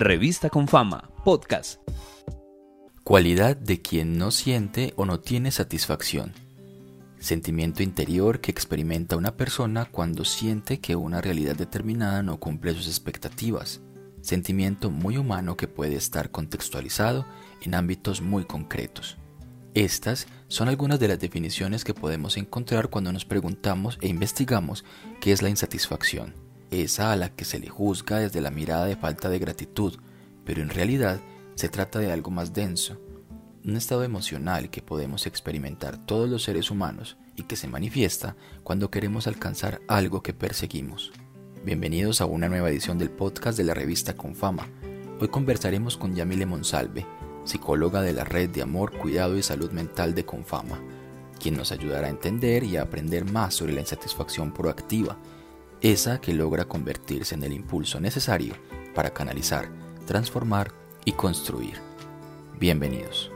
Revista con Fama, podcast. Cualidad de quien no siente o no tiene satisfacción. Sentimiento interior que experimenta una persona cuando siente que una realidad determinada no cumple sus expectativas. Sentimiento muy humano que puede estar contextualizado en ámbitos muy concretos. Estas son algunas de las definiciones que podemos encontrar cuando nos preguntamos e investigamos qué es la insatisfacción esa a la que se le juzga desde la mirada de falta de gratitud, pero en realidad se trata de algo más denso, un estado emocional que podemos experimentar todos los seres humanos y que se manifiesta cuando queremos alcanzar algo que perseguimos. Bienvenidos a una nueva edición del podcast de la revista Confama. Hoy conversaremos con Yamile Monsalve, psicóloga de la red de amor, cuidado y salud mental de Confama, quien nos ayudará a entender y a aprender más sobre la insatisfacción proactiva esa que logra convertirse en el impulso necesario para canalizar, transformar y construir. Bienvenidos.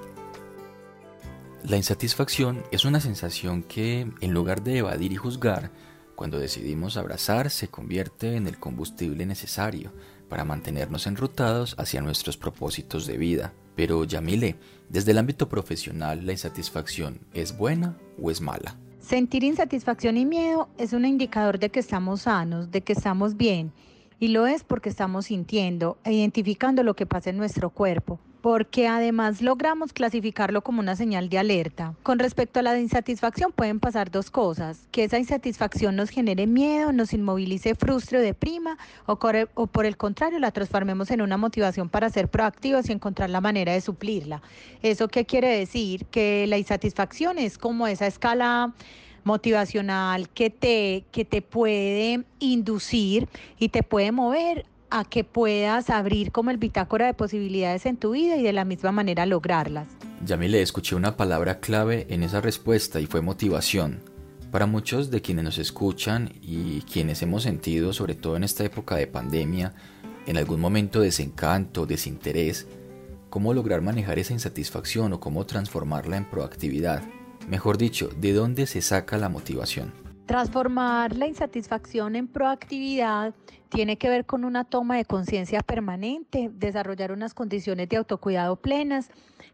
La insatisfacción es una sensación que, en lugar de evadir y juzgar, cuando decidimos abrazar se convierte en el combustible necesario para mantenernos enrutados hacia nuestros propósitos de vida. Pero Yamile, desde el ámbito profesional, ¿la insatisfacción es buena o es mala? Sentir insatisfacción y miedo es un indicador de que estamos sanos, de que estamos bien. Y lo es porque estamos sintiendo e identificando lo que pasa en nuestro cuerpo porque además logramos clasificarlo como una señal de alerta. Con respecto a la insatisfacción pueden pasar dos cosas, que esa insatisfacción nos genere miedo, nos inmovilice, frustre o deprima, o, por el contrario la transformemos en una motivación para ser proactivos y encontrar la manera de suplirla. ¿Eso qué quiere decir? Que la insatisfacción es como esa escala motivacional que te, que te puede inducir y te puede mover a que puedas abrir como el bitácora de posibilidades en tu vida y de la misma manera lograrlas. le escuché una palabra clave en esa respuesta y fue motivación. Para muchos de quienes nos escuchan y quienes hemos sentido, sobre todo en esta época de pandemia, en algún momento desencanto, desinterés, cómo lograr manejar esa insatisfacción o cómo transformarla en proactividad. Mejor dicho, ¿de dónde se saca la motivación? Transformar la insatisfacción en proactividad tiene que ver con una toma de conciencia permanente, desarrollar unas condiciones de autocuidado plenas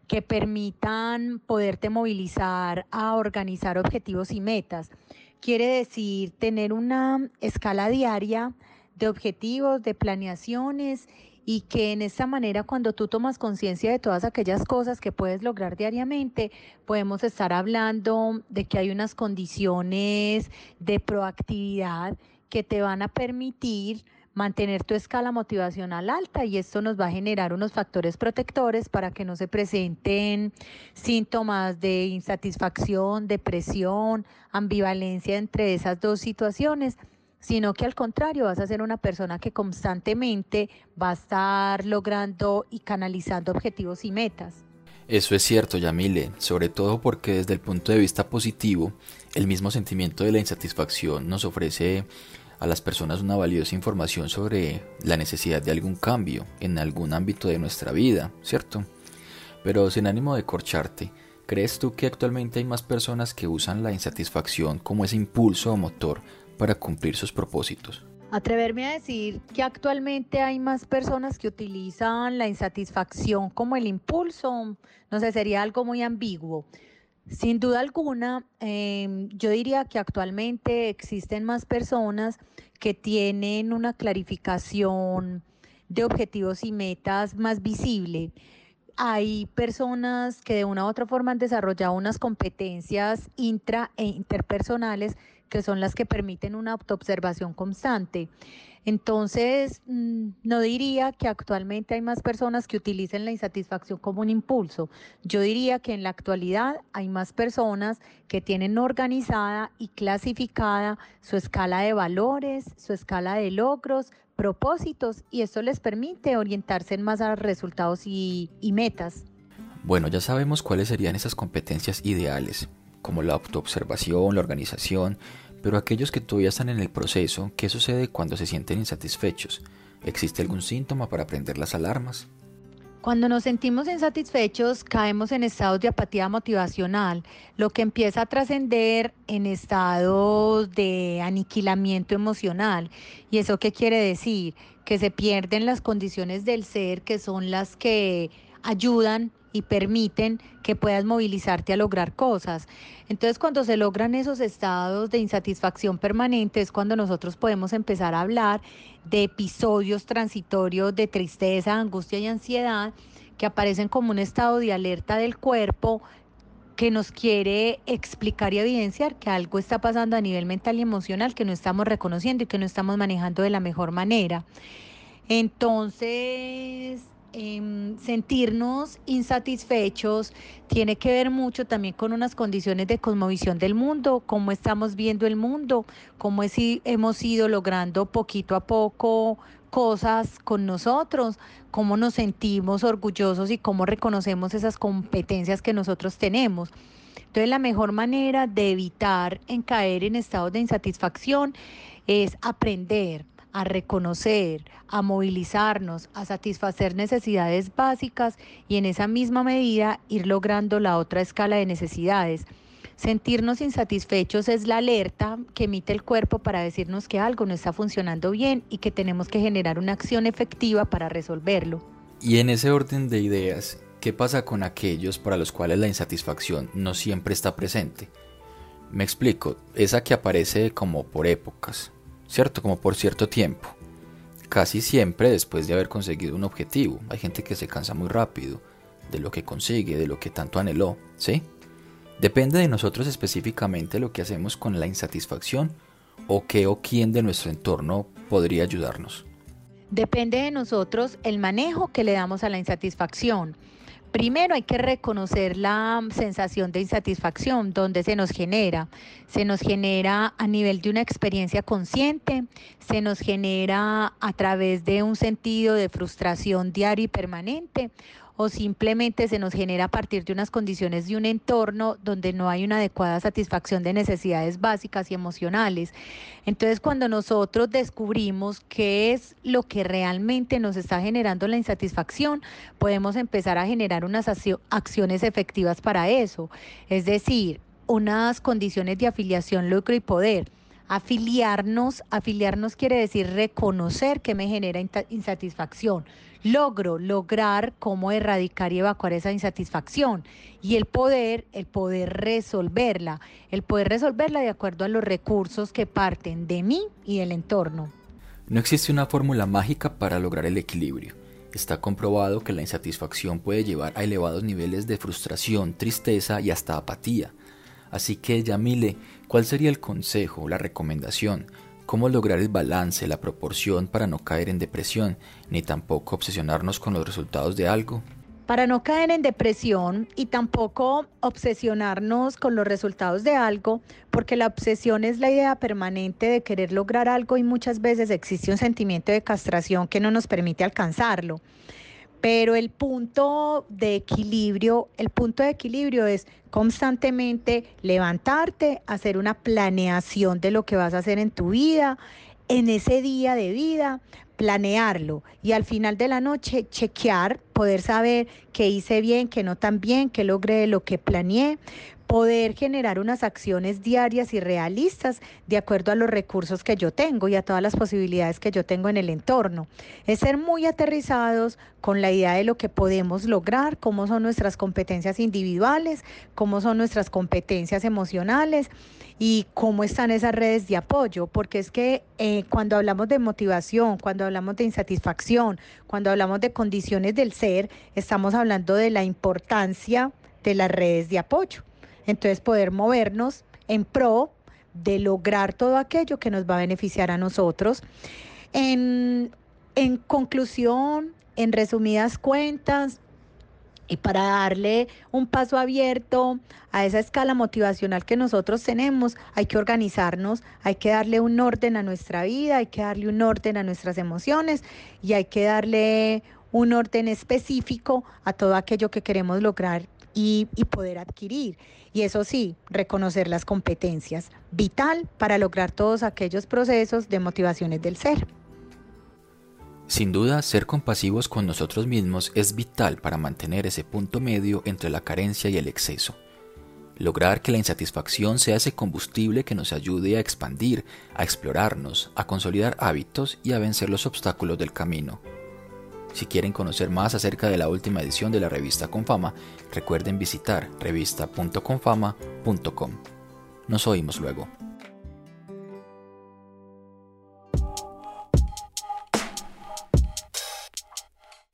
que permitan poderte movilizar a organizar objetivos y metas. Quiere decir tener una escala diaria de objetivos, de planeaciones y que en esta manera cuando tú tomas conciencia de todas aquellas cosas que puedes lograr diariamente, podemos estar hablando de que hay unas condiciones de proactividad que te van a permitir mantener tu escala motivacional alta y esto nos va a generar unos factores protectores para que no se presenten síntomas de insatisfacción, depresión, ambivalencia entre esas dos situaciones sino que al contrario vas a ser una persona que constantemente va a estar logrando y canalizando objetivos y metas. Eso es cierto, Yamile, sobre todo porque desde el punto de vista positivo, el mismo sentimiento de la insatisfacción nos ofrece a las personas una valiosa información sobre la necesidad de algún cambio en algún ámbito de nuestra vida, ¿cierto? Pero sin ánimo de corcharte, ¿crees tú que actualmente hay más personas que usan la insatisfacción como ese impulso o motor para cumplir sus propósitos. Atreverme a decir que actualmente hay más personas que utilizan la insatisfacción como el impulso, no sé, sería algo muy ambiguo. Sin duda alguna, em, yo diría que actualmente existen más personas que tienen una clarificación de objetivos y metas más visible. Hay personas que de una u otra forma han desarrollado unas competencias intra e interpersonales que son las que permiten una autoobservación constante. Entonces, mm, no diría que actualmente hay más personas que utilicen la insatisfacción como un impulso. Yo diría que en la actualidad hay más personas que tienen organizada y clasificada su escala de valores, su escala de logros, propósitos, y esto les permite orientarse en más a resultados y, y metas. Bueno, ya sabemos cuáles serían esas competencias ideales, como la autoobservación, la organización, pero aquellos que todavía están en el proceso, ¿qué sucede cuando se sienten insatisfechos? ¿Existe algún síntoma para prender las alarmas? Cuando nos sentimos insatisfechos, caemos en estados de apatía motivacional, lo que empieza a trascender en estados de aniquilamiento emocional. ¿Y eso qué quiere decir? Que se pierden las condiciones del ser que son las que ayudan y permiten que puedas movilizarte a lograr cosas. Entonces, cuando se logran esos estados de insatisfacción permanente es cuando nosotros podemos empezar a hablar de episodios transitorios de tristeza, angustia y ansiedad que aparecen como un estado de alerta del cuerpo que nos quiere explicar y evidenciar que algo está pasando a nivel mental y emocional que no estamos reconociendo y que no estamos manejando de la mejor manera. Entonces, Em, sentirnos insatisfechos tiene que ver mucho también con unas condiciones de cosmovisión del mundo, cómo estamos viendo el mundo, cómo hemos ido logrando poquito a poco cosas con nosotros, cómo nos sentimos orgullosos y cómo reconocemos esas competencias que nosotros tenemos. Entonces la mejor manera de evitar en caer en estados de insatisfacción es aprender a reconocer, a movilizarnos, a satisfacer necesidades básicas y en esa misma medida ir logrando la otra escala de necesidades. Sentirnos insatisfechos es la alerta que emite el cuerpo para decirnos que algo no está funcionando bien y que tenemos que generar una acción efectiva para resolverlo. Y en ese orden de ideas, ¿qué pasa con aquellos para los cuales la insatisfacción no siempre está presente? Me explico, esa que aparece como por épocas, ¿cierto? Como por cierto tiempo. Casi siempre después de haber conseguido un objetivo. Hay gente que se cansa muy rápido de lo que consigue, de lo que tanto anheló, ¿sí? Depende de nosotros específicamente lo que hacemos con la insatisfacción o qué o quién de nuestro entorno podría ayudarnos. Depende de nosotros el manejo que le damos a la insatisfacción. Primero hay que reconocer la sensación de insatisfacción, donde se nos genera. Se nos genera a nivel de una experiencia consciente, se nos genera a través de un sentido de frustración diario y permanente o simplemente se nos genera a partir de unas condiciones de un entorno donde no hay una adecuada satisfacción de necesidades básicas y emocionales. Entonces, cuando nosotros descubrimos qué es lo que realmente nos está generando la insatisfacción, podemos empezar a generar unas acciones efectivas para eso. Es decir, unas condiciones de afiliación, lucro y poder Afiliarnos, afiliarnos quiere decir reconocer que me genera insatisfacción. Logro, lograr cómo erradicar y evacuar esa insatisfacción. Y el poder, el poder resolverla. El poder resolverla de acuerdo a los recursos que parten de mí y del entorno. No existe una fórmula mágica para lograr el equilibrio. Está comprobado que la insatisfacción puede llevar a elevados niveles de frustración, tristeza y hasta apatía. Así que, Yamile, ¿cuál sería el consejo, la recomendación? ¿Cómo lograr el balance, la proporción para no caer en depresión, ni tampoco obsesionarnos con los resultados de algo? Para no caer en depresión y tampoco obsesionarnos con los resultados de algo, porque la obsesión es la idea permanente de querer lograr algo y muchas veces existe un sentimiento de castración que no nos permite alcanzarlo. Pero el punto de equilibrio, el punto de equilibrio es constantemente levantarte, hacer una planeación de lo que vas a hacer en tu vida, en ese día de vida, planearlo y al final de la noche chequear, poder saber qué hice bien, qué no tan bien, qué logré lo que planeé, poder generar unas acciones diarias y realistas de acuerdo a los recursos que yo tengo y a todas las posibilidades que yo tengo en el entorno. Es ser muy aterrizados con la idea de lo que podemos lograr, cómo son nuestras competencias individuales, cómo son nuestras competencias emocionales y cómo están esas redes de apoyo, porque es que eh, cuando hablamos de motivación, cuando hablamos de insatisfacción, cuando hablamos de condiciones del ser, estamos hablando de la importancia de las redes de apoyo. Entonces poder movernos en pro de lograr todo aquello que nos va a beneficiar a nosotros. En, en conclusión, en resumidas cuentas, y para darle un paso abierto a esa escala motivacional que nosotros tenemos, hay que organizarnos, hay que darle un orden a nuestra vida, hay que darle un orden a nuestras emociones y hay que darle un orden específico a todo aquello que queremos lograr y, poder adquirir. Y eso sí, reconocer las competencias, vital para lograr todos aquellos procesos de motivaciones del ser. Sin duda, ser compasivos con nosotros mismos es vital para mantener ese punto medio entre la carencia y el exceso. Lograr que la insatisfacción sea ese combustible que nos ayude a expandir, a explorarnos, a consolidar hábitos y a vencer los obstáculos del camino. Si quieren conocer más acerca de la última edición de la revista Confama, recuerden visitar revista.confama.com. Nos oímos luego.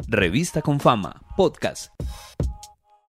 Revista con Fama, podcast